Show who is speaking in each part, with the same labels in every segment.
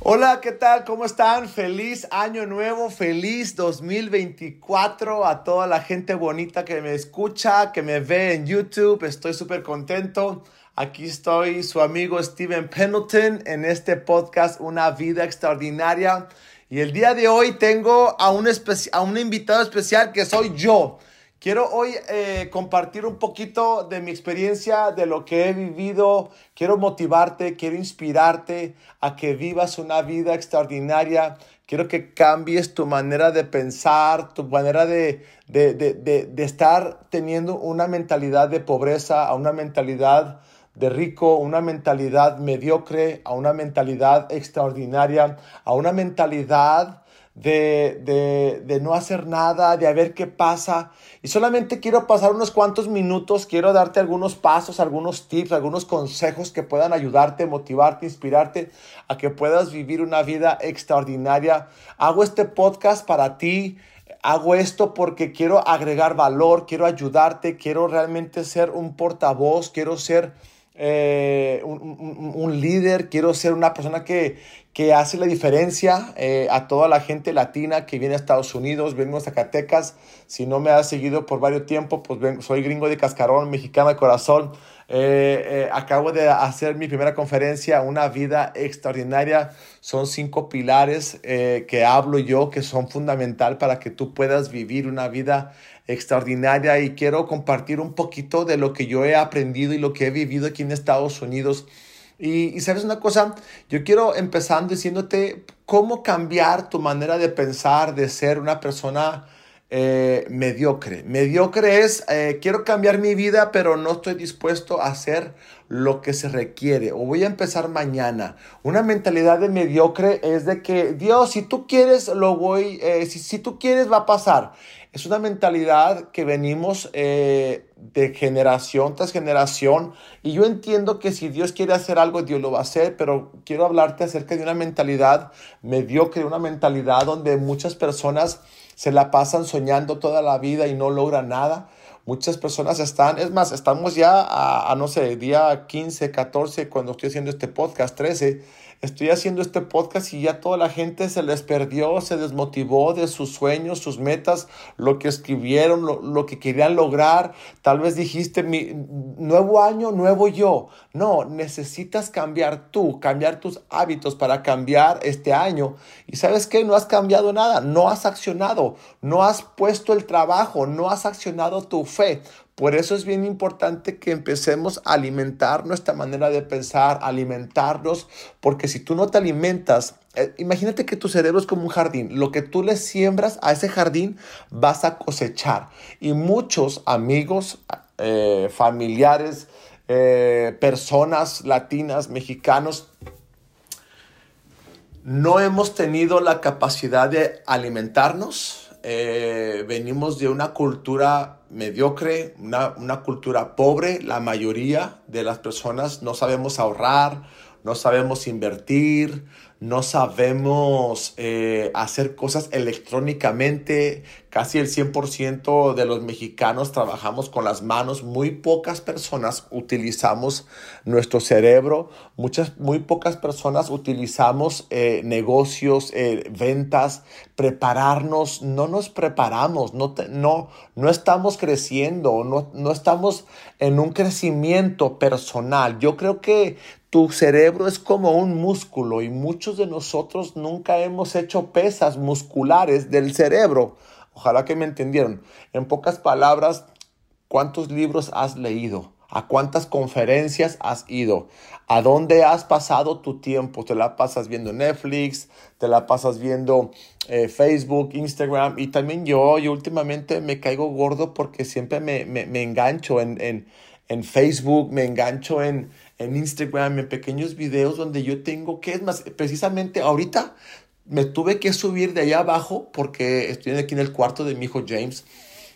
Speaker 1: Hola, ¿qué tal? ¿Cómo están? Feliz año nuevo, feliz 2024 a toda la gente bonita que me escucha, que me ve en YouTube. Estoy súper contento. Aquí estoy, su amigo Steven Pendleton, en este podcast Una vida extraordinaria. Y el día de hoy tengo a un, a un invitado especial que soy yo. Quiero hoy eh, compartir un poquito de mi experiencia, de lo que he vivido. Quiero motivarte, quiero inspirarte a que vivas una vida extraordinaria. Quiero que cambies tu manera de pensar, tu manera de, de, de, de estar teniendo una mentalidad de pobreza a una mentalidad de rico, una mentalidad mediocre, a una mentalidad extraordinaria, a una mentalidad de, no hacer nada, de a ver qué pasa. Y solamente quiero pasar unos cuantos minutos, quiero darte algunos pasos, algunos tips, algunos consejos que puedan ayudarte, motivarte, inspirarte a que puedas vivir una vida extraordinaria. Hago este podcast para ti. Hago esto porque quiero agregar valor, quiero ayudarte, quiero realmente ser un portavoz, quiero ser eh, un, líder, quiero ser una persona que, que hace la diferencia eh, a toda la gente latina que viene a Estados Unidos, vengo a Zacatecas. Si no me has seguido por varios tiempos, pues soy gringo de cascarón, mexicano de corazón. Eh, acabo de hacer mi primera conferencia, Una vida extraordinaria. Son cinco pilares que hablo yo que son fundamental para que tú puedas vivir una vida extraordinaria y quiero compartir un poquito de lo que yo he aprendido y lo que he vivido aquí en Estados Unidos. Y, sabes una cosa, yo quiero empezando diciéndote cómo cambiar tu manera de pensar, de ser una persona eh, mediocre. Mediocre es, eh, quiero cambiar mi vida, pero no estoy dispuesto a hacer lo que se requiere o voy a empezar mañana. Una mentalidad de mediocre es de que, Dios, si tú quieres, lo voy, eh, si, si tú quieres, va a pasar. Es una mentalidad que venimos de generación tras generación y yo entiendo que si Dios quiere hacer algo, Dios lo va a hacer, pero quiero hablarte acerca de una mentalidad mediocre, una mentalidad donde muchas personas se la pasan soñando toda la vida y no logran nada. Muchas personas están, es más, estamos ya a, a no sé, día 15, 14, cuando estoy haciendo este podcast, 13 estoy haciendo este podcast y ya toda la gente se les perdió, se desmotivó de sus sueños, sus metas, lo que escribieron, lo, que querían lograr. Tal vez dijiste, mi nuevo año, nuevo yo. No, necesitas cambiar tú, cambiar tus hábitos para cambiar este año. Y sabes qué, no has cambiado nada, no has accionado, no has puesto el trabajo, no has accionado tu fe. Por eso es bien importante que empecemos a alimentar nuestra manera de pensar, alimentarnos, porque si tú no te alimentas, eh, imagínate que tu cerebro es como un jardín, lo que tú le siembras a ese jardín vas a cosechar. Y muchos amigos, eh, familiares, eh, personas latinas, mexicanos, no hemos tenido la capacidad de alimentarnos, venimos de una cultura mediocre, una, una, cultura pobre. La mayoría de las personas no sabemos ahorrar, no sabemos invertir, no sabemos eh, hacer cosas electrónicamente. Casi el 100% de los mexicanos trabajamos con las manos. Muy pocas personas utilizamos nuestro cerebro. Muchas, muy pocas personas utilizamos eh, negocios, eh, ventas, prepararnos. No nos preparamos, no, no, no estamos creciendo, no, no estamos en un crecimiento personal. Yo creo que tu cerebro es como un músculo y muchos de nosotros nunca hemos hecho pesas musculares del cerebro. Ojalá que me entendieron. En pocas palabras, ¿cuántos libros has leído? ¿A cuántas conferencias has ido? ¿A dónde has pasado tu tiempo? ¿Te la pasas viendo Netflix? ¿Te la pasas viendo eh, Facebook, Instagram? Y también yo, yo últimamente me caigo gordo porque siempre me, me, engancho en, en, en Facebook, me engancho en, en Instagram, en pequeños videos donde yo tengo, que es más, precisamente ahorita me tuve que subir de allá abajo porque estoy aquí en el cuarto de mi hijo James.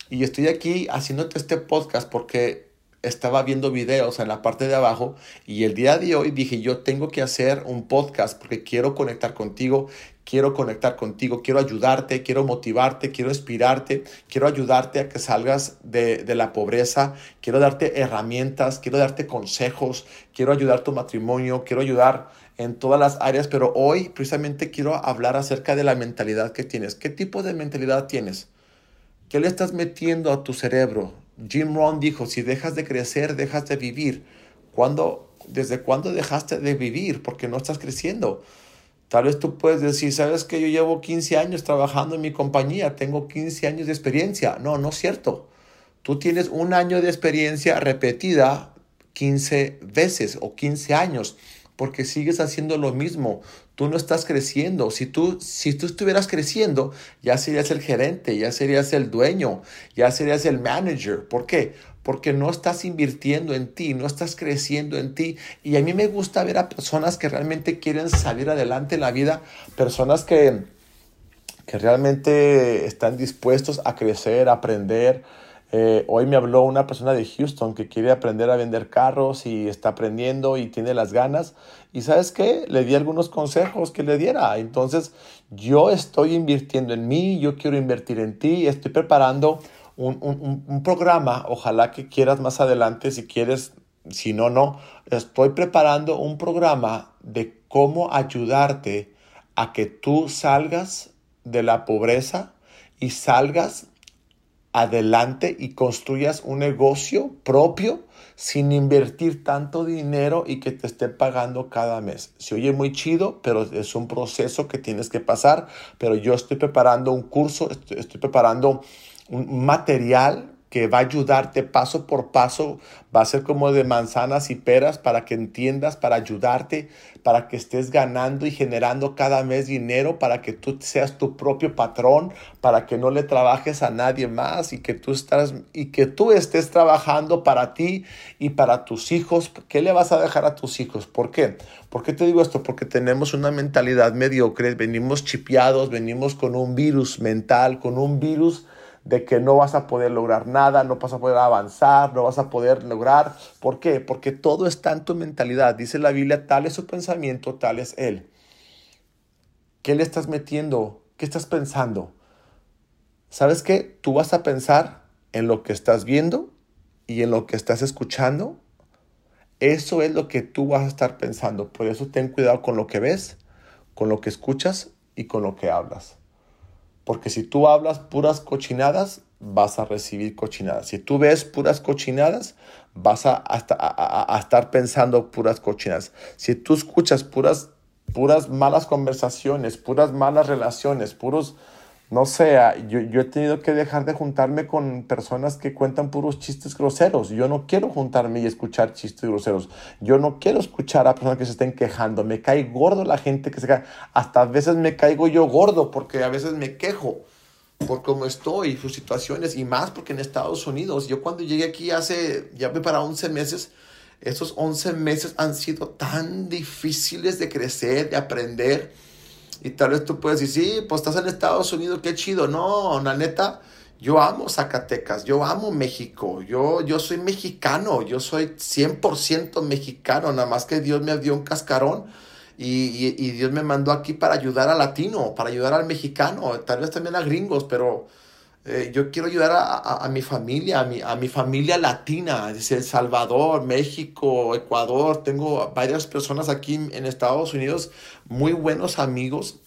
Speaker 1: Y estoy aquí haciéndote este podcast porque estaba viendo videos en la parte de abajo y el día de hoy dije yo tengo que hacer un podcast porque quiero conectar contigo, quiero conectar contigo, quiero ayudarte, quiero motivarte, quiero inspirarte, quiero ayudarte a que salgas de, de, la pobreza, quiero darte herramientas, quiero darte consejos, quiero ayudar tu matrimonio, quiero ayudar en todas las áreas, pero hoy precisamente quiero hablar acerca de la mentalidad que tienes. ¿Qué tipo de mentalidad tienes? ¿Qué le estás metiendo a tu cerebro? Jim Rohn dijo, si dejas de crecer, dejas de vivir. ¿Cuándo, ¿Desde cuándo dejaste de vivir? Porque no estás creciendo. Tal vez tú puedes decir, sabes que yo llevo 15 años trabajando en mi compañía, tengo 15 años de experiencia. No, no es cierto. Tú tienes un año de experiencia repetida 15 veces o 15 años porque sigues haciendo lo mismo. Tú no estás creciendo. Si tú, si tú estuvieras creciendo, ya serías el gerente, ya serías el dueño, ya serías el manager. ¿Por qué? Porque no estás invirtiendo en ti, no estás creciendo en ti. Y a mí me gusta ver a personas que realmente quieren salir adelante en la vida, personas que, que realmente están dispuestos a crecer, a aprender, eh, hoy me habló una persona de Houston que quiere aprender a vender carros y está aprendiendo y tiene las ganas. Y sabes qué? Le di algunos consejos que le diera. Entonces, yo estoy invirtiendo en mí, yo quiero invertir en ti, estoy preparando un, programa, ojalá que quieras más adelante, si quieres, si no, no, estoy preparando un programa de cómo ayudarte a que tú salgas de la pobreza y salgas adelante y construyas un negocio propio sin invertir tanto dinero y que te esté pagando cada mes. Se oye muy chido, pero es un proceso que tienes que pasar. Pero yo estoy preparando un curso, estoy, estoy preparando un material que va a ayudarte paso por paso, va a ser como de manzanas y peras para que entiendas, para ayudarte, para que estés ganando y generando cada mes dinero, para que tú seas tu propio patrón, para que no le trabajes a nadie más y que tú estás y que tú estés trabajando para ti y para tus hijos. ¿Qué le vas a dejar a tus hijos? ¿Por qué? ¿Por qué te digo esto? Porque tenemos una mentalidad mediocre, venimos chipeados, venimos con un virus mental, con un virus de que no vas a poder lograr nada, no vas a poder avanzar, no vas a poder lograr. ¿Por qué? Porque todo está en tu mentalidad. Dice la Biblia, tal es su pensamiento, tal es él. ¿Qué le estás metiendo? ¿Qué estás pensando? ¿Sabes qué? Tú vas a pensar en lo que estás viendo y en lo que estás escuchando. Eso es lo que tú vas a estar pensando. Por eso ten cuidado con lo que ves, con lo que escuchas y con lo que hablas. Porque si tú hablas puras cochinadas, vas a recibir cochinadas. Si tú ves puras cochinadas, vas a, a, estar pensando puras cochinadas. Si tú escuchas puras, puras malas conversaciones, puras malas relaciones, puros no sé, yo, yo, he tenido que dejar de juntarme con personas que cuentan puros chistes groseros. Yo no quiero juntarme y escuchar chistes groseros. Yo no quiero escuchar a personas que se estén quejando. Me cae gordo la gente que se cae. Hasta a veces me caigo yo gordo porque a veces me quejo por cómo estoy, sus situaciones y más porque en Estados Unidos, yo cuando llegué aquí hace, ya me para 11 meses, esos 11 meses han sido tan difíciles de crecer, de aprender y tal vez tú puedes decir, sí, pues estás en Estados Unidos, qué chido. No, la neta, yo amo Zacatecas, yo amo México, yo, yo soy mexicano, yo soy 100% mexicano, nada más que Dios me dio un cascarón y, y, Dios me mandó aquí para ayudar al latino, para ayudar al mexicano, tal vez también a gringos, pero eh, yo quiero ayudar a, a, mi familia, a mi, a mi familia latina, El Salvador, México, Ecuador. Tengo varias personas aquí en Estados Unidos, muy buenos amigos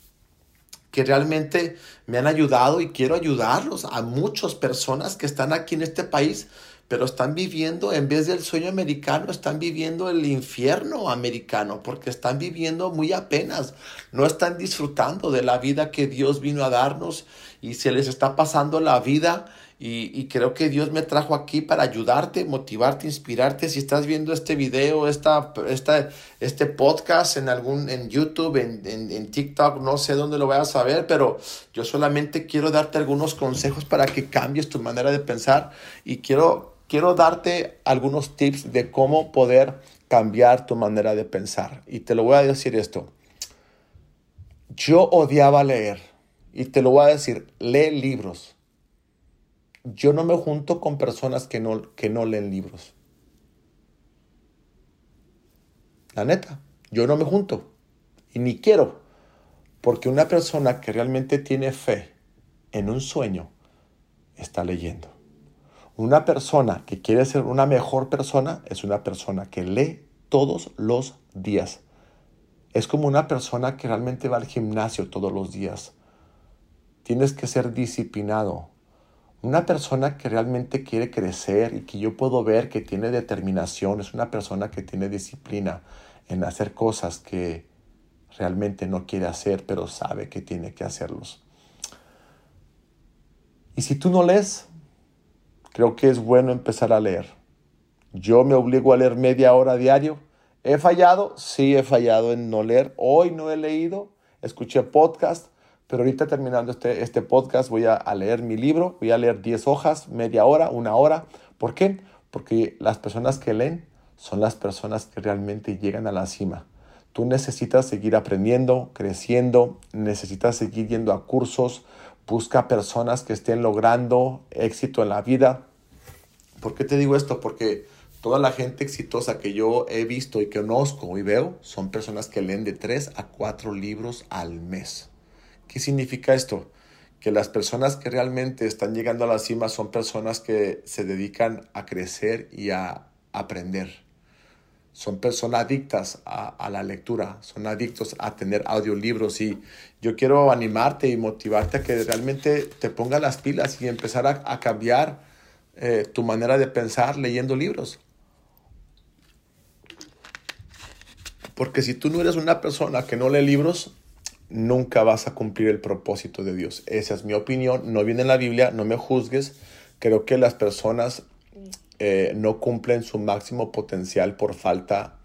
Speaker 1: que realmente me han ayudado y quiero ayudarlos a muchas personas que están aquí en este país, pero están viviendo, en vez del sueño americano, están viviendo el infierno americano, porque están viviendo muy apenas, no están disfrutando de la vida que Dios vino a darnos y se les está pasando la vida. Y, creo que Dios me trajo aquí para ayudarte, motivarte, inspirarte. Si estás viendo este video, esta, esta, este podcast en algún, en YouTube, en, en, en TikTok, no sé dónde lo vayas a ver, pero yo solamente quiero darte algunos consejos para que cambies tu manera de pensar y quiero, quiero darte algunos tips de cómo poder cambiar tu manera de pensar. Y te lo voy a decir esto. Yo odiaba leer y te lo voy a decir, lee libros. yo no me junto con personas que no, que no leen libros. La neta, yo no me junto y ni quiero, porque una persona que realmente tiene fe en un sueño está leyendo. Una persona que quiere ser una mejor persona es una persona que lee todos los días. Es como una persona que realmente va al gimnasio todos los días. Tienes que ser disciplinado. Una persona que realmente quiere crecer y que yo puedo ver que tiene determinación es una persona que tiene disciplina en hacer cosas que realmente no quiere hacer, pero sabe que tiene que hacerlos. Y si tú no lees, creo que es bueno empezar a leer. Yo me obligo a leer media hora diario. ¿He fallado? Sí, he fallado en no leer. Hoy no he leído. Escuché podcast, pero ahorita terminando este, este podcast voy a, a leer mi libro. Voy a leer 10 hojas, media hora, una hora. ¿Por qué? Porque las personas que leen son las personas que realmente llegan a la cima. Tú necesitas seguir aprendiendo, creciendo, necesitas seguir yendo a cursos, busca personas que estén logrando éxito en la vida. ¿Por qué te digo esto? Porque toda la gente exitosa que yo he visto y conozco y veo son personas que leen de 3 a 4 libros al mes. ¿Qué significa esto? Que las personas que realmente están llegando a la cima son personas que se dedican a crecer y a aprender son personas adictas a, la lectura, son adictos a tener audiolibros y yo quiero animarte y motivarte a que realmente te pongas las pilas y empezar a, cambiar eh, tu manera de pensar leyendo libros. Porque si tú no eres una persona que no lee libros, nunca vas a cumplir el propósito de Dios. Esa es mi opinión, no viene en la Biblia, no me juzgues. Creo que las personas eh, no cumplen su máximo potencial por falta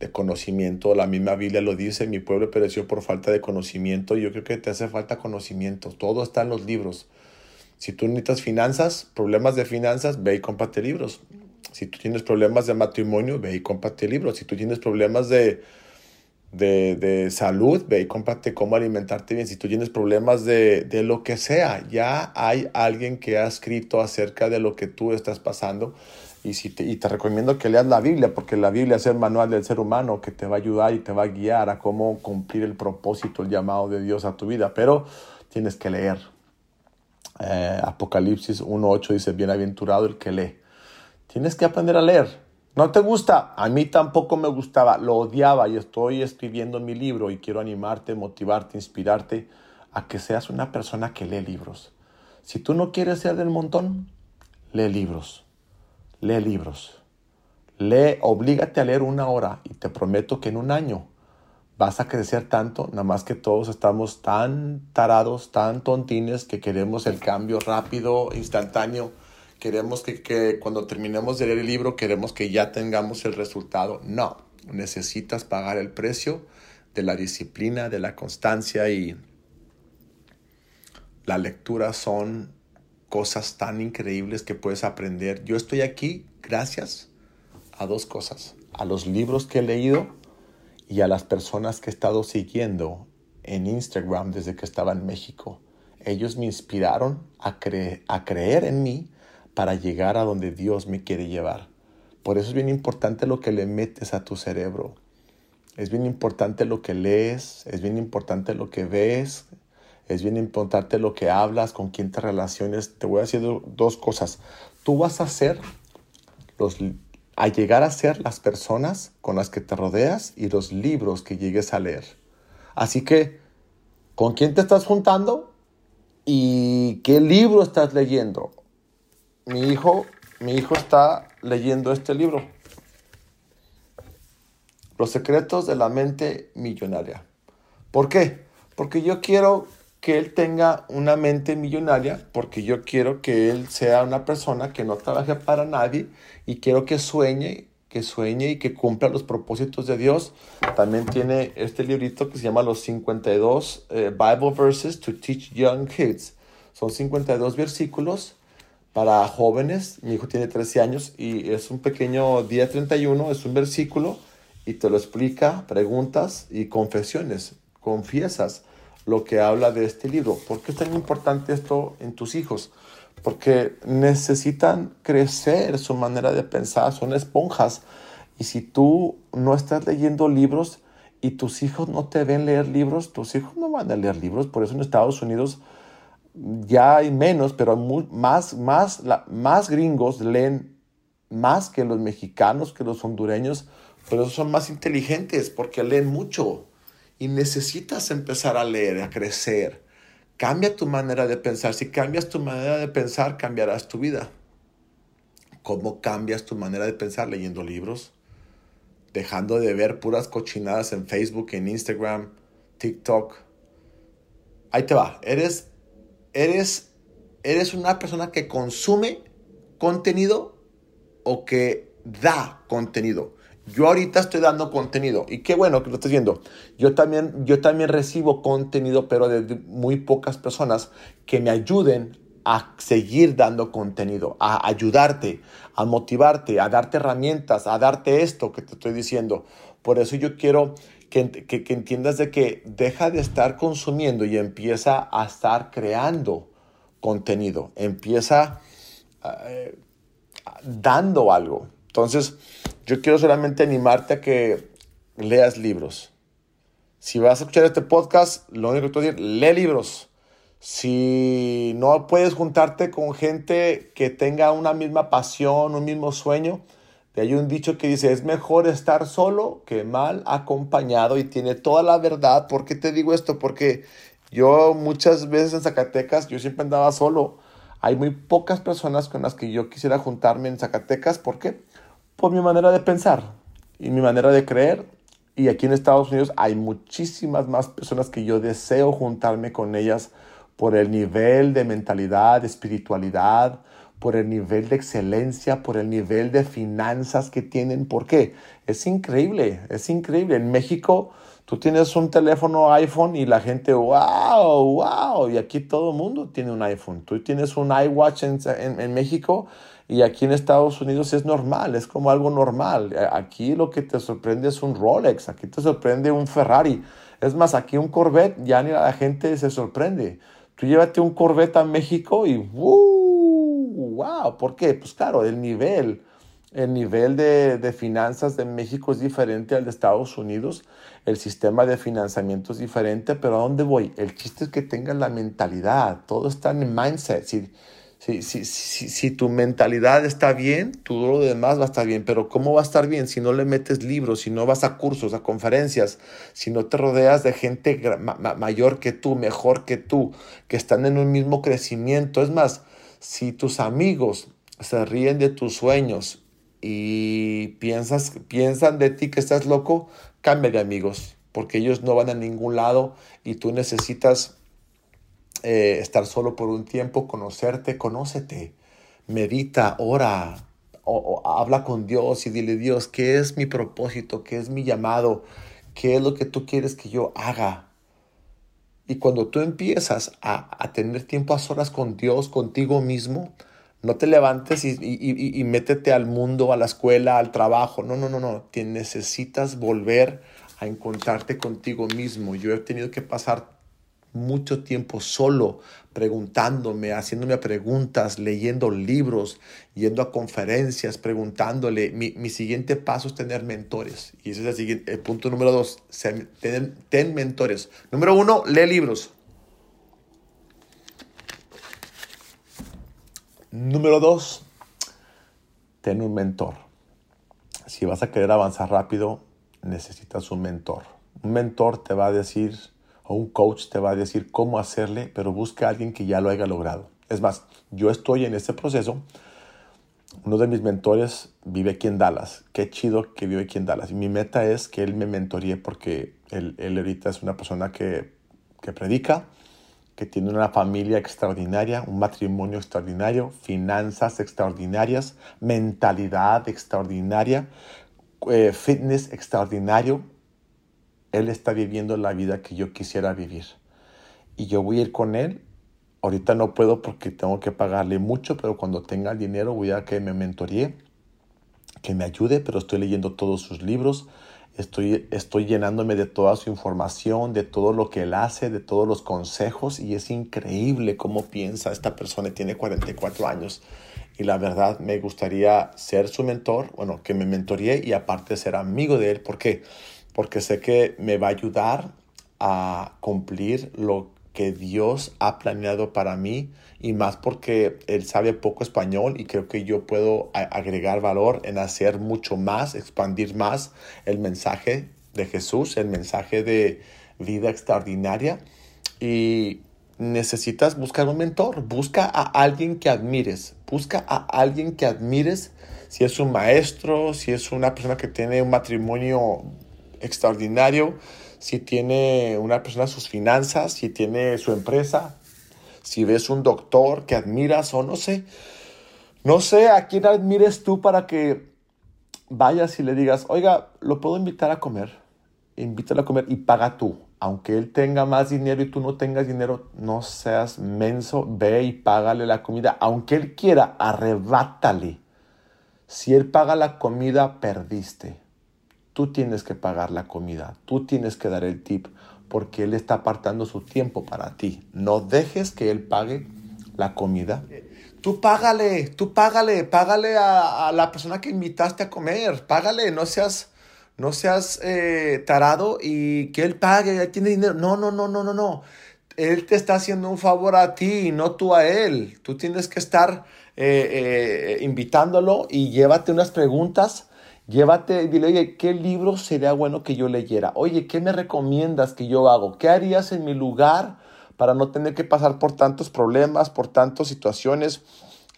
Speaker 1: de conocimiento. La misma Biblia lo dice, mi pueblo pereció por falta de conocimiento. Yo creo que te hace falta conocimiento. Todo está en los libros. Si tú necesitas finanzas, problemas de finanzas, ve y cómprate libros. Si tú tienes problemas de matrimonio, ve y cómprate libros. Si tú tienes problemas de, de, de, salud, ve y cómprate cómo alimentarte bien. Si tú tienes problemas de, de, lo que sea, ya hay alguien que ha escrito acerca de lo que tú estás pasando. Y, si te, y te recomiendo que leas la Biblia, porque la Biblia es el manual del ser humano que te va a ayudar y te va a guiar a cómo cumplir el propósito, el llamado de Dios a tu vida. Pero tienes que leer. Eh, Apocalipsis 1.8 dice, bienaventurado el que lee. Tienes que aprender a leer. ¿No te gusta? A mí tampoco me gustaba, lo odiaba y estoy escribiendo mi libro y quiero animarte, motivarte, inspirarte a que seas una persona que lee libros. Si tú no quieres ser del montón, lee libros. Lee libros. Lee, oblígate a leer una hora y te prometo que en un año vas a crecer tanto, nada más que todos estamos tan tarados, tan tontines que queremos el cambio rápido, instantáneo queremos que, cuando terminemos de leer el libro, queremos que ya tengamos el resultado. No, necesitas pagar el precio de la disciplina, de la constancia y la lectura son cosas tan increíbles que puedes aprender. Yo estoy aquí gracias a dos cosas, a los libros que he leído y a las personas que he estado siguiendo en Instagram desde que estaba en México. Ellos me inspiraron a, a creer en mí para llegar a donde Dios me quiere llevar. Por eso es bien importante lo que le metes a tu cerebro. Es bien importante lo que lees, es bien importante lo que ves, es bien importante lo que hablas, con quién te relaciones. Te voy a decir dos cosas. Tú vas a ser los a llegar a ser las personas con las que te rodeas y los libros que llegues a leer. Así que, ¿con quién te estás juntando? ¿Y qué libro estás leyendo? Mi hijo, mi hijo está leyendo este libro. Los secretos de la mente millonaria. ¿Por qué? Porque yo quiero que él tenga una mente millonaria, porque yo quiero que él sea una persona que no trabaje para nadie y quiero que sueñe, que sueñe y que cumpla los propósitos de Dios. También tiene este librito que se llama Los 52 eh, Bible Verses to Teach Young Kids. Son 52 versículos para jóvenes. Mi hijo tiene 13 años y es un pequeño día 31, es un versículo y te lo explica, preguntas y confesiones. Confiesas lo que habla de este libro. ¿Por qué es tan importante esto en tus hijos? porque necesitan crecer su manera de pensar, son esponjas. Y si tú no estás leyendo libros y tus hijos no te ven leer libros, tus hijos no van a leer libros. Por eso en Estados Unidos ya hay menos, pero más, más, más gringos leen más que los mexicanos, que los hondureños. Por eso son más inteligentes, porque leen mucho. Y necesitas empezar a leer, a crecer. Cambia tu manera de pensar. Si cambias tu manera de pensar, cambiarás tu vida. ¿Cómo cambias tu manera de pensar? Leyendo libros, dejando de ver puras cochinadas en Facebook, en Instagram, TikTok. Ahí te va. Eres, eres, eres una persona que consume contenido o que da contenido. Yo ahorita estoy dando contenido y qué bueno que lo estés viendo. Yo también, yo también recibo contenido, pero de muy pocas personas que me ayuden a seguir dando contenido, a ayudarte, a motivarte, a darte herramientas, a darte esto que te estoy diciendo. Por eso yo quiero que, que, que entiendas de que deja de estar consumiendo y empieza a estar creando contenido, empieza eh, dando algo. Entonces, yo quiero solamente animarte a que leas libros. Si vas a escuchar este podcast, lo único que te voy a decir, lee libros. Si no puedes juntarte con gente que tenga una misma pasión, un mismo sueño, hay un dicho que dice, es mejor estar solo que mal acompañado y tiene toda la verdad. ¿Por qué te digo esto? Porque yo muchas veces en Zacatecas, yo siempre andaba solo. Hay muy pocas personas con las que yo quisiera juntarme en Zacatecas. ¿Por qué? por mi manera de pensar y mi manera de creer. Y aquí en Estados Unidos hay muchísimas más personas que yo deseo juntarme con ellas por el nivel de mentalidad, de espiritualidad, por el nivel de excelencia, por el nivel de finanzas que tienen. ¿Por qué? Es increíble, es increíble. En México tú tienes un teléfono iPhone y la gente, wow, wow, y aquí todo el mundo tiene un iPhone. Tú tienes un iWatch en, México y aquí en Estados Unidos es normal, es como algo normal. Aquí lo que te sorprende es un Rolex, aquí te sorprende un Ferrari. Es más, aquí un Corvette, ya ni la gente se sorprende. Tú llévate un Corvette a México y ¡wow! ¿Por qué? Pues claro, el nivel, el nivel de, de finanzas de México es diferente al de Estados Unidos. El sistema de financiamiento es diferente, pero ¿a dónde voy? El chiste es que tengas la mentalidad. Todo está en el mindset. Si, si, si, si, tu mentalidad está bien, todo lo demás va a estar bien. Pero ¿cómo va a estar bien si no le metes libros, si no vas a cursos, a conferencias, si no te rodeas de gente mayor que tú, mejor que tú, que están en un mismo crecimiento? Es más, si tus amigos se ríen de tus sueños y piensas, piensan de ti que estás loco, cambia de amigos, porque ellos no van a ningún lado y tú necesitas eh, estar solo por un tiempo, conocerte, conócete, medita, ora, o, habla con Dios y dile, Dios, ¿qué es mi propósito? ¿Qué es mi llamado? ¿Qué es lo que tú quieres que yo haga? Y cuando tú empiezas a, a tener tiempo a solas con Dios, contigo mismo, no te levantes y, y, y, métete al mundo, a la escuela, al trabajo. No, no, no, no. Te necesitas volver a encontrarte contigo mismo. Yo he tenido que pasar mucho tiempo solo, preguntándome, haciéndome preguntas, leyendo libros, yendo a conferencias, preguntándole. Mi, siguiente paso es tener mentores. Y ese es el, siguiente, el punto número dos, ten, ten mentores. Número uno, lee libros. Número dos, ten un mentor. Si vas a querer avanzar rápido, necesitas un mentor. Un mentor te va a decir o un coach te va a decir cómo hacerle, pero busca a alguien que ya lo haya logrado. Es más, yo estoy en este proceso. Uno de mis mentores vive aquí en Dallas. Qué chido que vive aquí en Dallas. Y mi meta es que él me mentoríe porque él, él ahorita es una persona que, que predica, que tiene una familia extraordinaria, un matrimonio extraordinario, finanzas extraordinarias, mentalidad extraordinaria, eh, fitness extraordinario, él está viviendo la vida que yo quisiera vivir. Y yo voy a ir con él. Ahorita no puedo porque tengo que pagarle mucho, pero cuando tenga el dinero voy a que me mentoríe, que me ayude, pero estoy leyendo todos sus libros. Estoy, estoy llenándome de toda su información, de todo lo que él hace, de todos los consejos y es increíble cómo piensa esta persona. Tiene 44 años y la verdad me gustaría ser su mentor, bueno, que me mentoríe y aparte ser amigo de él. ¿Por qué? Porque sé que me va a ayudar a cumplir lo que Dios ha planeado para mí y más porque él sabe poco español y creo que yo puedo agregar valor en hacer mucho más, expandir más el mensaje de Jesús, el mensaje de vida extraordinaria. Y necesitas buscar un mentor, busca a alguien que admires, busca a alguien que admires, si es un maestro, si es una persona que tiene un matrimonio extraordinario, si tiene una persona sus finanzas, si tiene su empresa, si ves un doctor que admiras o no sé. No sé a quién admires tú para que vayas y le digas, oiga, lo puedo invitar a comer. Invítalo a comer y paga tú. Aunque él tenga más dinero y tú no tengas dinero, no seas menso, ve y págale la comida. Aunque él quiera, arrebátale. Si él paga la comida, perdiste. Tú tienes que pagar la comida, tú tienes que dar el tip, porque Él está apartando su tiempo para ti. No dejes que Él pague la comida. Tú págale, tú págale, págale a, la persona que invitaste a comer, págale, no seas, no seas eh, tarado y que Él pague, tiene dinero. No, no, no, no, no, no. Él te está haciendo un favor a ti, no tú a Él. Tú tienes que estar eh, eh, invitándolo y llévate unas preguntas Llévate, dile, oye, ¿qué libro sería bueno que yo leyera? Oye, ¿qué me recomiendas que yo hago? ¿Qué harías en mi lugar para no tener que pasar por tantos problemas, por tantas situaciones?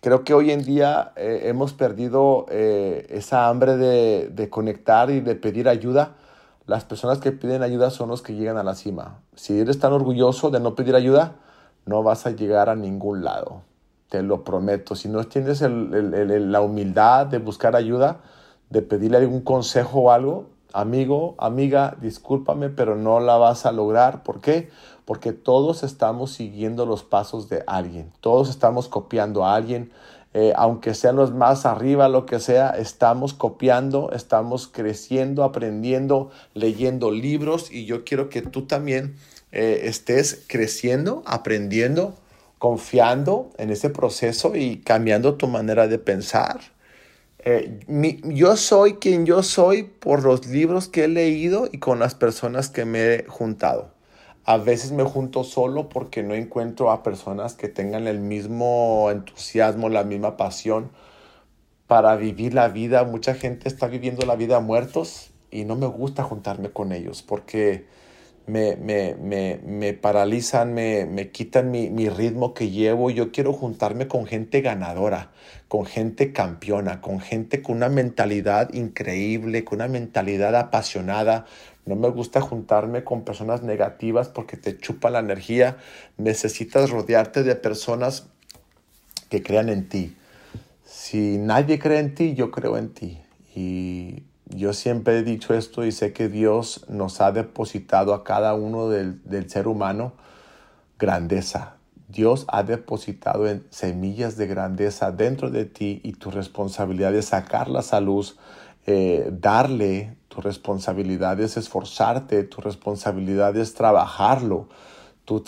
Speaker 1: Creo que hoy en día eh, hemos perdido eh, esa hambre de, de conectar y de pedir ayuda. Las personas que piden ayuda son los que llegan a la cima. Si eres tan orgulloso de no pedir ayuda, no vas a llegar a ningún lado. Te lo prometo. Si no tienes la humildad de buscar ayuda, de pedirle algún consejo o algo, amigo, amiga, discúlpame, pero no la vas a lograr. ¿Por qué? Porque todos estamos siguiendo los pasos de alguien, todos estamos copiando a alguien, eh, aunque sean los más arriba, lo que sea, estamos copiando, estamos creciendo, aprendiendo, leyendo libros y yo quiero que tú también eh, estés creciendo, aprendiendo, confiando en ese proceso y cambiando tu manera de pensar. Eh, yo soy quien yo soy por los libros que he leído y con las personas que me he juntado. A veces me junto solo porque no encuentro a personas que tengan el mismo entusiasmo, la misma pasión para vivir la vida. Mucha gente está viviendo la vida muertos y no me gusta juntarme con ellos porque me, me, me, me paralizan, me, quitan mi, mi, ritmo que llevo. Yo quiero juntarme con gente ganadora, con gente campeona, con gente con una mentalidad increíble, con una mentalidad apasionada. No me gusta juntarme con personas negativas porque te chupa la energía. Necesitas rodearte de personas que crean en ti. Si nadie cree en ti, yo creo en ti. Y yo siempre he dicho esto y sé que Dios nos ha depositado a cada uno del, ser humano grandeza. Dios ha depositado en semillas de grandeza dentro de ti y tu responsabilidad es sacarlas a luz, eh, darle, tu responsabilidad es esforzarte, tu responsabilidad es trabajarlo. Tu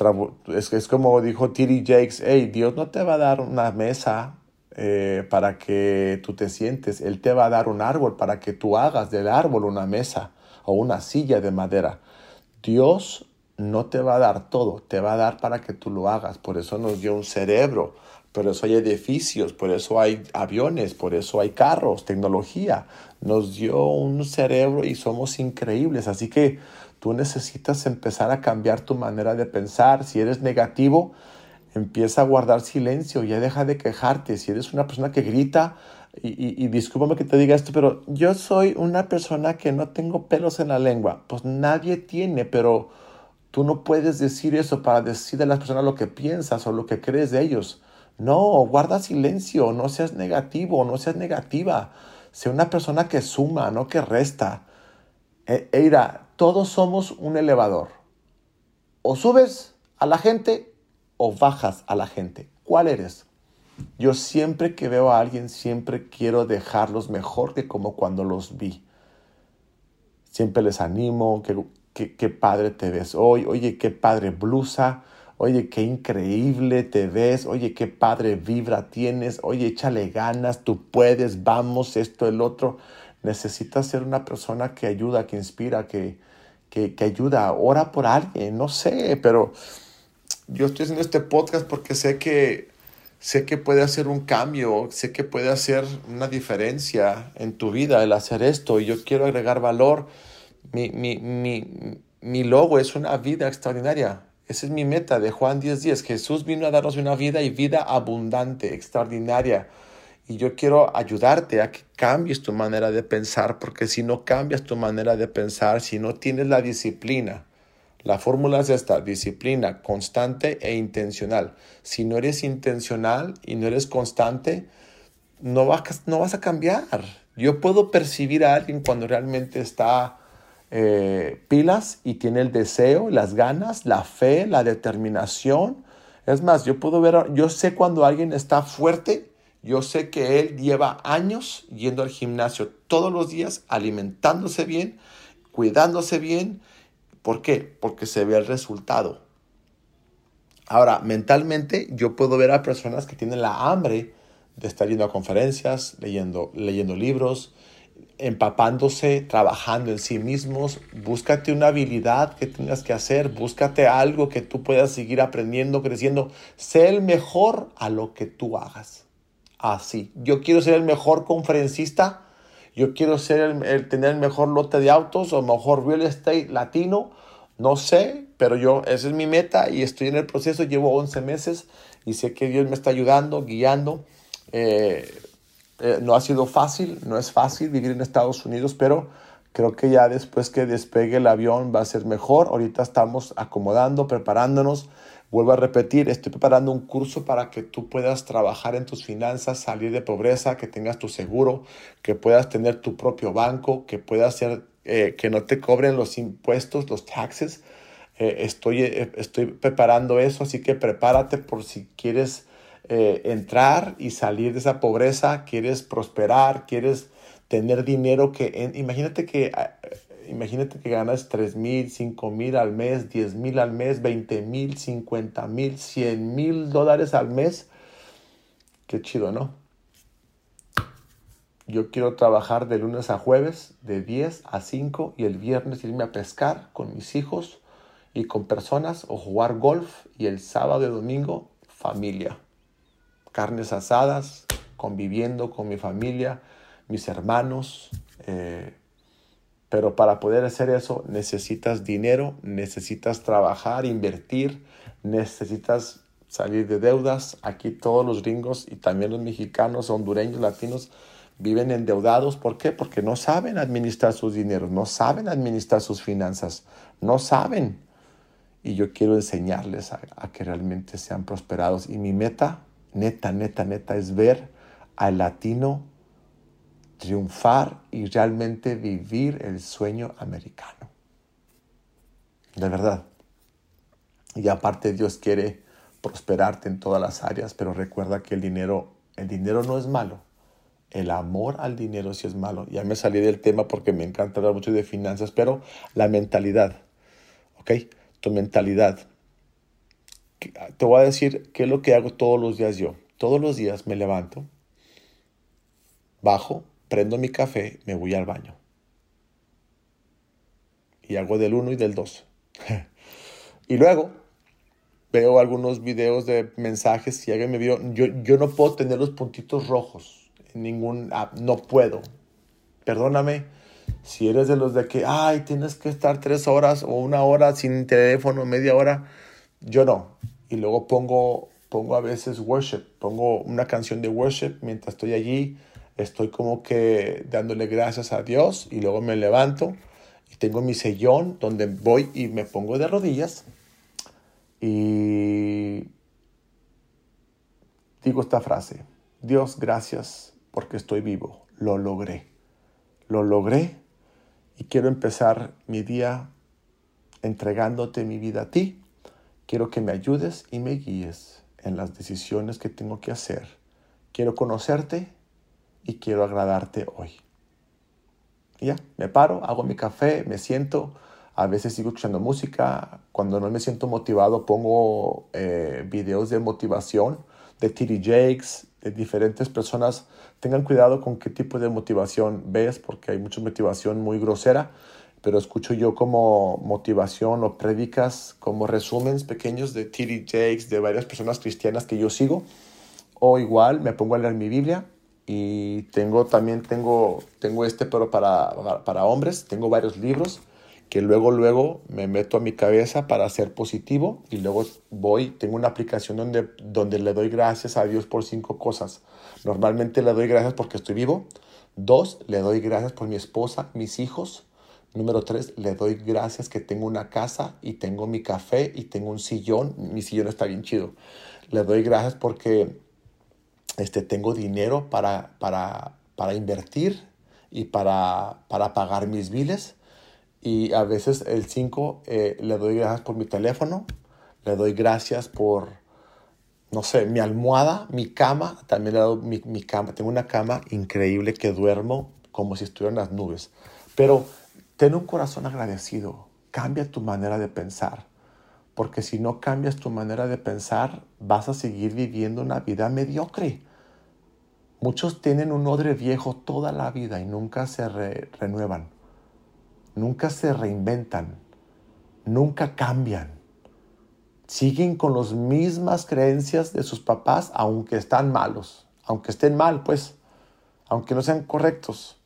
Speaker 1: es, es como dijo T.D. Jakes, hey, Dios no te va a dar una mesa eh, para que tú te sientes. Él te va a dar un árbol para que tú hagas del árbol una mesa o una silla de madera. Dios no te va a dar todo, te va a dar para que tú lo hagas. Por eso nos dio un cerebro, por eso hay edificios, por eso hay aviones, por eso hay carros, tecnología. Nos dio un cerebro y somos increíbles. Así que tú necesitas empezar a cambiar tu manera de pensar. Si eres negativo, empieza a guardar silencio, ya deja de quejarte. Si eres una persona que grita, y, y, discúlpame que te diga esto, pero yo soy una persona que no tengo pelos en la lengua. Pues nadie tiene, pero tú no puedes decir eso para decir a las personas lo que piensas o lo que crees de ellos. No, guarda silencio, no seas negativo, no seas negativa. Sé una persona que suma, no que resta. E, Eira, todos somos un elevador. O subes a la gente o bajas a la gente? ¿Cuál eres? Yo siempre que veo a alguien, siempre quiero dejarlos mejor que como cuando los vi. siempre les animo, que, qué padre te ves hoy, oye, qué padre blusa, oye, qué increíble te ves, oye, qué padre vibra tienes, oye, échale ganas, tú puedes, vamos, esto, el otro. Necesitas ser una persona que ayuda, que inspira, que, que, que ayuda, ora por alguien, no sé, pero yo estoy haciendo este podcast porque sé que sé que puede hacer un cambio, sé que puede hacer una diferencia en tu vida el hacer esto y yo quiero agregar valor. Mi, mi, mi, mi logo es una vida extraordinaria. Esa es mi meta de Juan 10:10. Jesús vino a darnos una vida y vida abundante, extraordinaria. Y yo quiero ayudarte a que cambies tu manera de pensar, porque si no cambias tu manera de pensar, si no tienes la disciplina, la fórmula es esta, disciplina constante e intencional. Si no eres intencional y no eres constante, no vas, no vas a cambiar. Yo puedo percibir a alguien cuando realmente está eh, pilas y tiene el deseo, las ganas, la fe, la determinación. Es más, yo puedo ver, yo sé cuando alguien está fuerte, yo sé que él lleva años yendo al gimnasio todos los días, alimentándose bien, cuidándose bien ¿Por qué? Porque se ve el resultado. Ahora, mentalmente yo puedo ver a personas que tienen la hambre de estar yendo a conferencias, leyendo, leyendo libros, empapándose, trabajando en sí mismos. Búscate una habilidad que tengas que hacer, búscate algo que tú puedas seguir aprendiendo, creciendo. Sé el mejor a lo que tú hagas. Así. Yo quiero ser el mejor conferencista yo quiero ser el, tener el mejor lote de autos o mejor real estate latino, no sé, pero yo, esa es mi meta y estoy en el proceso, llevo 11 meses y sé que Dios me está ayudando, guiando. Eh, eh, no ha sido fácil, no es fácil vivir en Estados Unidos, pero creo que ya después que despegue el avión va a ser mejor. Ahorita estamos acomodando, preparándonos Vuelvo a repetir, estoy preparando un curso para que tú puedas trabajar en tus finanzas, salir de pobreza, que tengas tu seguro, que puedas tener tu propio banco, que puedas ser, eh, que no te cobren los impuestos, los taxes. Eh, estoy, eh, estoy preparando eso, así que prepárate por si quieres entrar y salir de esa pobreza, quieres prosperar, quieres tener dinero que, imagínate que imagínate que ganas 3 mil, 5 mil al mes, 10 mil al mes, 20 mil, 50 mil, 100 mil dólares al mes. Qué chido, ¿no? Yo quiero trabajar de lunes a jueves, de 10 a 5 y el viernes irme a pescar con mis hijos y con personas o jugar golf y el sábado y domingo familia. Carnes asadas, conviviendo con mi familia, mis hermanos. Eh, pero para poder hacer eso necesitas dinero, necesitas trabajar, invertir, necesitas salir de deudas. Aquí todos los gringos y también los mexicanos, hondureños, latinos viven endeudados. ¿Por qué? Porque no saben administrar sus dineros, no saben administrar sus finanzas, no saben. Y yo quiero enseñarles a, a que realmente sean prosperados. Y mi meta, neta, neta, neta, es ver al latino triunfar y realmente vivir el sueño americano. De verdad. Y aparte Dios quiere prosperarte en todas las áreas, pero recuerda que el dinero, el dinero no es malo. El amor al dinero sí es malo. Ya me salí del tema porque me encanta hablar mucho de finanzas, pero la mentalidad, ¿ok? Tu mentalidad. Te voy a decir qué es lo que hago todos los días yo. Todos los días me levanto, bajo, prendo mi café, me voy al baño. Y hago del 1 y del 2. y luego veo algunos videos de mensajes. Si alguien me vio, yo, yo no puedo tener los puntitos rojos en ningún app. No puedo. Perdóname si eres de los de que, ay, tienes que estar tres horas o una hora sin teléfono, media hora. Yo no. Y luego pongo, pongo a veces worship. Pongo una canción de worship mientras estoy allí estoy como que dándole gracias a Dios y luego me levanto y tengo mi sellón donde voy y me pongo de rodillas y digo esta frase, Dios gracias porque estoy vivo, lo logré, lo logré y quiero empezar mi día entregándote mi vida a ti. Quiero que me ayudes y me guíes en las decisiones que tengo que hacer. Quiero conocerte y quiero agradarte hoy. Ya, me paro, hago mi café, me siento, a veces sigo escuchando música, cuando no me siento motivado pongo eh, videos de motivación de T.D. Jakes, de diferentes personas. Tengan cuidado con qué tipo de motivación ves, porque hay mucha motivación muy grosera, pero escucho yo como motivación o prédicas, como resúmenes pequeños de T.D. Jakes, de varias personas cristianas que yo sigo. O igual me pongo a leer mi Biblia y tengo también tengo, tengo este, pero para, para hombres, tengo varios libros que luego, luego me meto a mi cabeza para ser positivo y luego voy, tengo una aplicación donde, donde le doy gracias a Dios por cinco cosas. Normalmente le doy gracias porque estoy vivo. Dos, le doy gracias por mi esposa, mis hijos. Número tres, le doy gracias que tengo una casa y tengo mi café y tengo un sillón. Mi sillón está bien chido. Le doy gracias porque este, tengo dinero para, para, para invertir y para, para pagar mis biles y a veces el 5 eh, le doy gracias por mi teléfono, le doy gracias por, no sé, mi almohada, mi cama, también le doy mi, mi cama. Tengo una cama increíble que duermo como si estuviera en las nubes. Pero ten un corazón agradecido, cambia tu manera de pensar. Porque si no cambias tu manera de pensar, vas a seguir viviendo una vida mediocre. Muchos tienen un odre viejo toda la vida y nunca se renuevan nunca se reinventan, nunca cambian. Siguen con las mismas creencias de sus papás, aunque están malos, aunque estén mal, pues, aunque no sean correctos.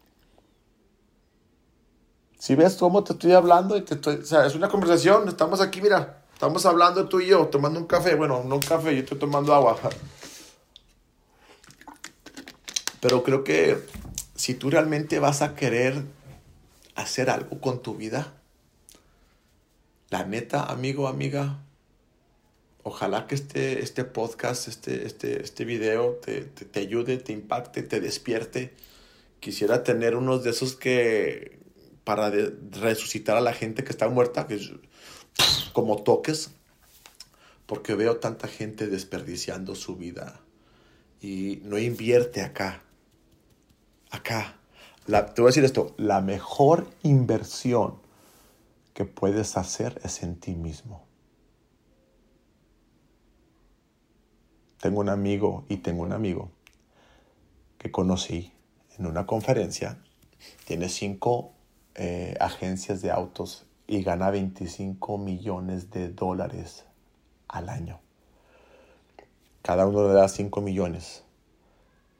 Speaker 1: Si ves cómo te estoy hablando, y te o sea, es una conversación, estamos aquí, mira, estamos hablando tú y yo, tomando un café, bueno, no un café, yo estoy tomando agua. Pero creo que si tú realmente vas a querer hacer algo con tu vida? La neta, amigo, amiga, ojalá que este, este podcast, este, este, este video te, te, ayude, te impacte, te despierte. Quisiera tener unos de esos que para resucitar a la gente que está muerta, que como toques, porque veo tanta gente desperdiciando su vida y no invierte acá, acá te voy a decir esto, la mejor inversión que puedes hacer es en ti mismo. Tengo un amigo y tengo un amigo que conocí en una conferencia, tiene cinco eh, agencias de autos y gana 25 millones de dólares al año. Cada uno le da 5 millones.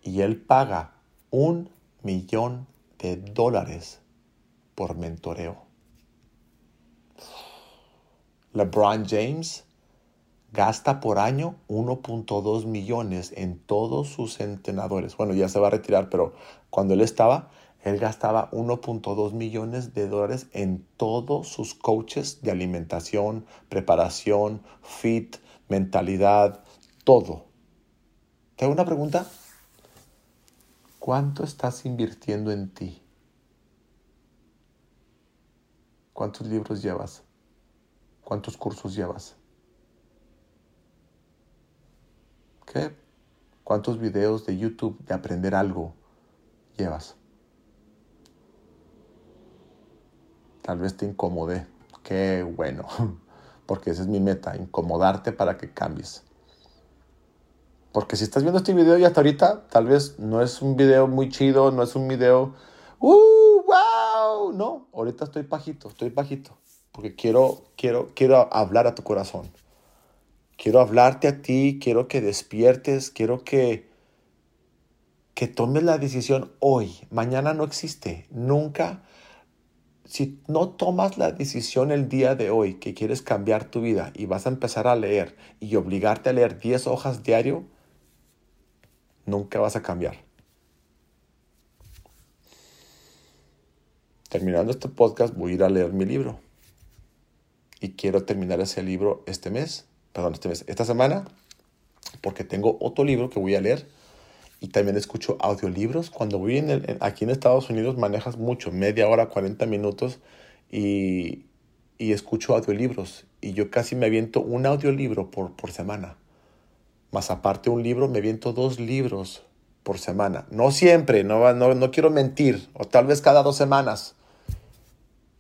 Speaker 1: Y él paga un millón de dólares por mentoreo. LeBron James gasta por año 1.2 millones en todos sus entrenadores. Bueno, ya se va a retirar, pero cuando él estaba, él gastaba 1.2 millones de dólares en todos sus coaches de alimentación, preparación, fit, mentalidad, todo. ¿Te hago una pregunta? ¿Cuánto estás invirtiendo en ti? ¿Cuántos libros llevas? ¿Cuántos cursos llevas? ¿Qué? ¿Cuántos videos de YouTube de aprender algo llevas? Tal vez te incomodé. Qué bueno. Porque esa es mi meta, incomodarte para que cambies. Porque si estás viendo este video y hasta ahorita, tal vez no es un video muy chido, no es un video, ¡uh, wow! No, ahorita estoy bajito, estoy bajito. Porque quiero, quiero, quiero hablar a tu corazón. Quiero hablarte a ti, quiero que despiertes, quiero que, que tomes la decisión hoy. Mañana no existe, nunca. Si no tomas la decisión el día de hoy que quieres cambiar tu vida y vas a empezar a leer y obligarte a leer 10 hojas diario, nunca vas a cambiar. Terminando este podcast voy a ir a leer mi libro. Y quiero terminar ese libro este mes, perdón, este mes, esta semana, porque tengo otro libro que voy a leer. Y también escucho audiolibros. Cuando voy en aquí en Estados Unidos manejas mucho, media hora, 40 minutos, y, y escucho audiolibros. Y yo casi me aviento un audiolibro por, por semana. Más aparte un libro, me viento dos libros por semana. No siempre, no, no, no quiero mentir, o tal vez cada dos semanas.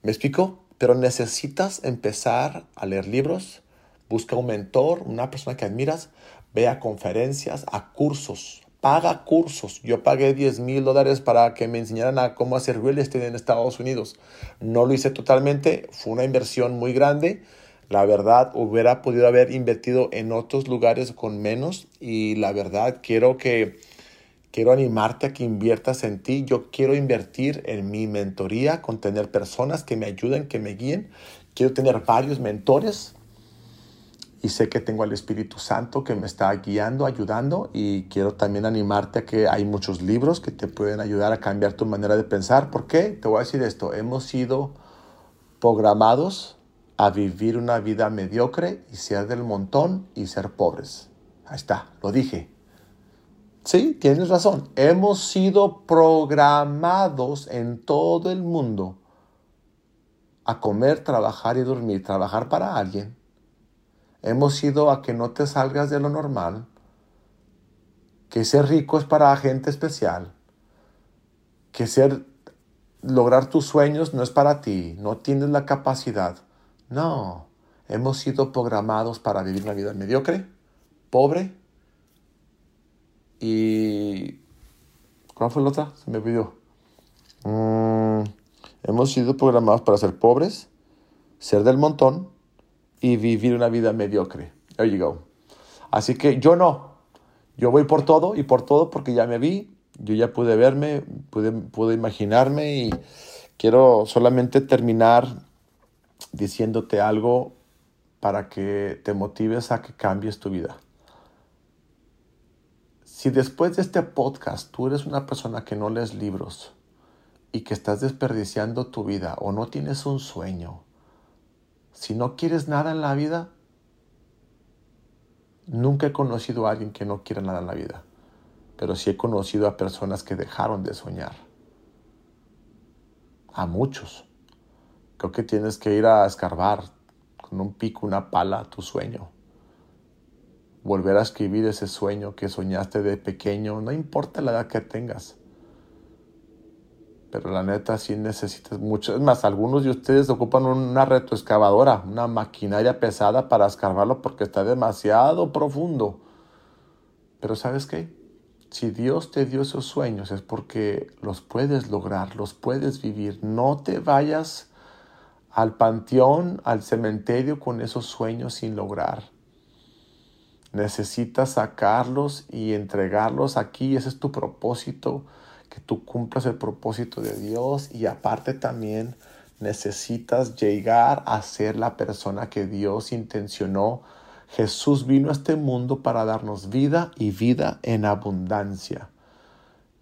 Speaker 1: ¿Me explico? Pero necesitas empezar a leer libros, busca un mentor, una persona que admiras, ve a conferencias, a cursos, paga cursos. Yo pagué 10 mil dólares para que me enseñaran a cómo hacer real estate en Estados Unidos. No lo hice totalmente, fue una inversión muy grande. La verdad, hubiera podido haber invertido en otros lugares con menos y la verdad, quiero que quiero animarte a que inviertas en ti. Yo quiero invertir en mi mentoría, con tener personas que me ayuden, que me guíen. Quiero tener varios mentores y sé que tengo al Espíritu Santo que me está guiando, ayudando y quiero también animarte a que hay muchos libros que te pueden ayudar a cambiar tu manera de pensar. ¿Por qué? Te voy a decir esto, hemos sido programados a vivir una vida mediocre y ser del montón y ser pobres. Ahí está, lo dije. Sí, tienes razón. Hemos sido programados en todo el mundo a comer, trabajar y dormir, trabajar para alguien hemos ido a que no te salgas de lo normal, que ser rico es para gente especial, que ser lograr tus sueños no es para ti, no tienes la capacidad. No, hemos sido programados para vivir una vida mediocre, pobre y ¿cuál fue la otra? Se me olvidó. Mm, hemos sido programados para ser pobres, ser del montón y vivir una vida mediocre. There you go. Así que yo no. Yo voy por todo y por todo porque ya me vi, yo ya pude verme, pude, pude imaginarme y quiero solamente terminar diciéndote algo para que te motives a que cambies tu vida. Si después de este podcast tú eres una persona que no lees libros y que estás desperdiciando tu vida o no tienes un sueño, si no quieres nada en la vida, nunca he conocido a alguien que no quiera nada en la vida, pero sí he conocido a personas que dejaron de soñar. A muchos. Creo que tienes que ir a escarbar con un pico, una pala, tu sueño. Volver a escribir ese sueño que soñaste de pequeño, no importa la edad que tengas. Pero la neta sí necesitas mucho. Es más, algunos de ustedes ocupan una retroexcavadora, una maquinaria pesada para escarbarlo porque está demasiado profundo. Pero ¿sabes qué? Si Dios te dio esos sueños es porque los puedes lograr, los puedes vivir. No te vayas al panteón, al cementerio con esos sueños sin lograr. Necesitas sacarlos y entregarlos aquí. Ese es tu propósito que tú cumplas el propósito de Dios y aparte también necesitas llegar a ser la persona que Dios intencionó. Jesús vino a este mundo para darnos vida y vida en abundancia.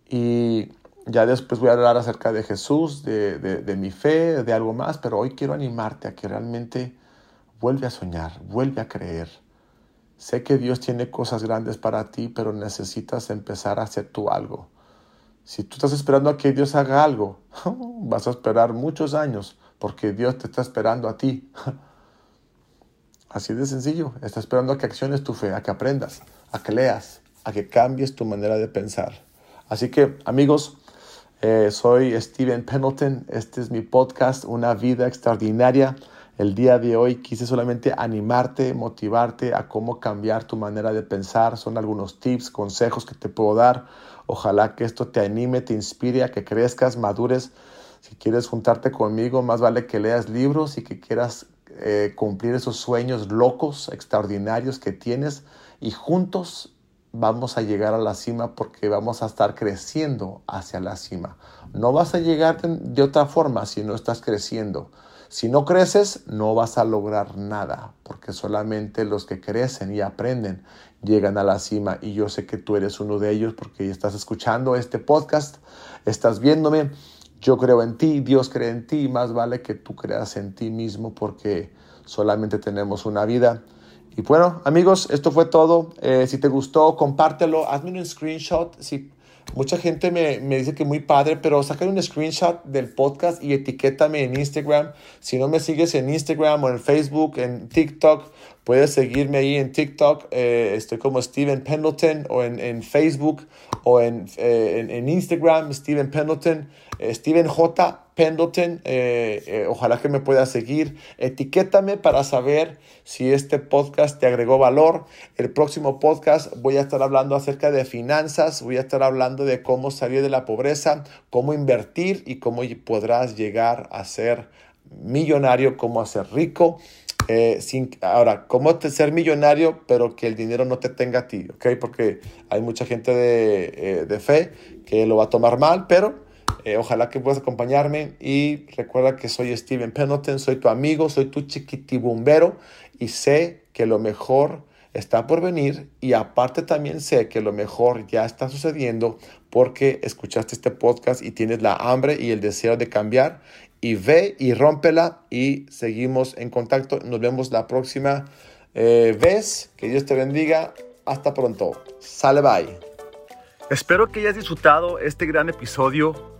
Speaker 1: Y ya después voy a hablar acerca de Jesús, de, de, mi fe, de algo más, pero hoy quiero animarte a que realmente vuelve a soñar, vuelve a creer. Sé que Dios tiene cosas grandes para ti, pero necesitas empezar a hacer tú algo. Si tú estás esperando a que Dios haga algo, vas a esperar muchos años porque Dios te está esperando a ti. Así de sencillo. Está esperando a que acciones tu fe, a que aprendas, a que leas, a que cambies tu manera de pensar. Así que, amigos, eh, soy Steven Pendleton. Este es mi podcast, Una vida extraordinaria. El día de hoy quise solamente animarte, motivarte a cómo cambiar tu manera de pensar. Son algunos tips, consejos que te puedo dar Ojalá que esto te anime, te inspire a que crezcas, madures. Si quieres juntarte conmigo, más vale que leas libros y que quieras eh, cumplir esos sueños locos, extraordinarios que tienes y juntos vamos a llegar a la cima porque vamos a estar creciendo hacia la cima. No vas a llegar de otra forma si no estás creciendo. Si no creces, no vas a lograr nada, porque solamente los que crecen y aprenden llegan a la cima. Y yo sé que tú eres uno de ellos porque estás escuchando este podcast, estás viéndome. Yo creo en ti, Dios cree en ti, más vale que tú creas en ti mismo porque solamente tenemos una vida. Y bueno, amigos, esto fue todo. Eh, si te gustó, compártelo, hazme un screenshot. Mucha gente me, dice que muy padre, pero saca un screenshot del podcast y etiquétame en Instagram. Si no me sigues en Instagram o en Facebook, en TikTok, Puedes seguirme ahí en TikTok, eh, estoy como Steven Pendleton, o en, Facebook, o en, eh, en, Instagram, Steven Pendleton, Steven J. Pendleton, ojalá que me puedas seguir. Etiquétame para saber si este podcast te agregó valor. El próximo podcast voy a estar hablando acerca de finanzas, voy a estar hablando de cómo salir de la pobreza, cómo invertir y cómo podrás llegar a ser millonario, cómo hacer rico. Eh, ahora, ¿cómo ser millonario pero que el dinero no te tenga a ti? ¿ok? Porque hay mucha gente de, eh, de fe que lo va a tomar mal, pero eh, ojalá que puedas acompañarme y recuerda que soy Steven Pendleton, soy tu amigo, soy tu chiquitibumbero y sé que lo mejor está por venir y aparte también sé que lo mejor ya está sucediendo porque escuchaste este podcast y tienes la hambre y el deseo de cambiar y ve y rómpela y seguimos en contacto. Nos vemos la próxima eh, vez. Que Dios te bendiga. Hasta pronto. Sale bye. Espero que hayas disfrutado este gran episodio.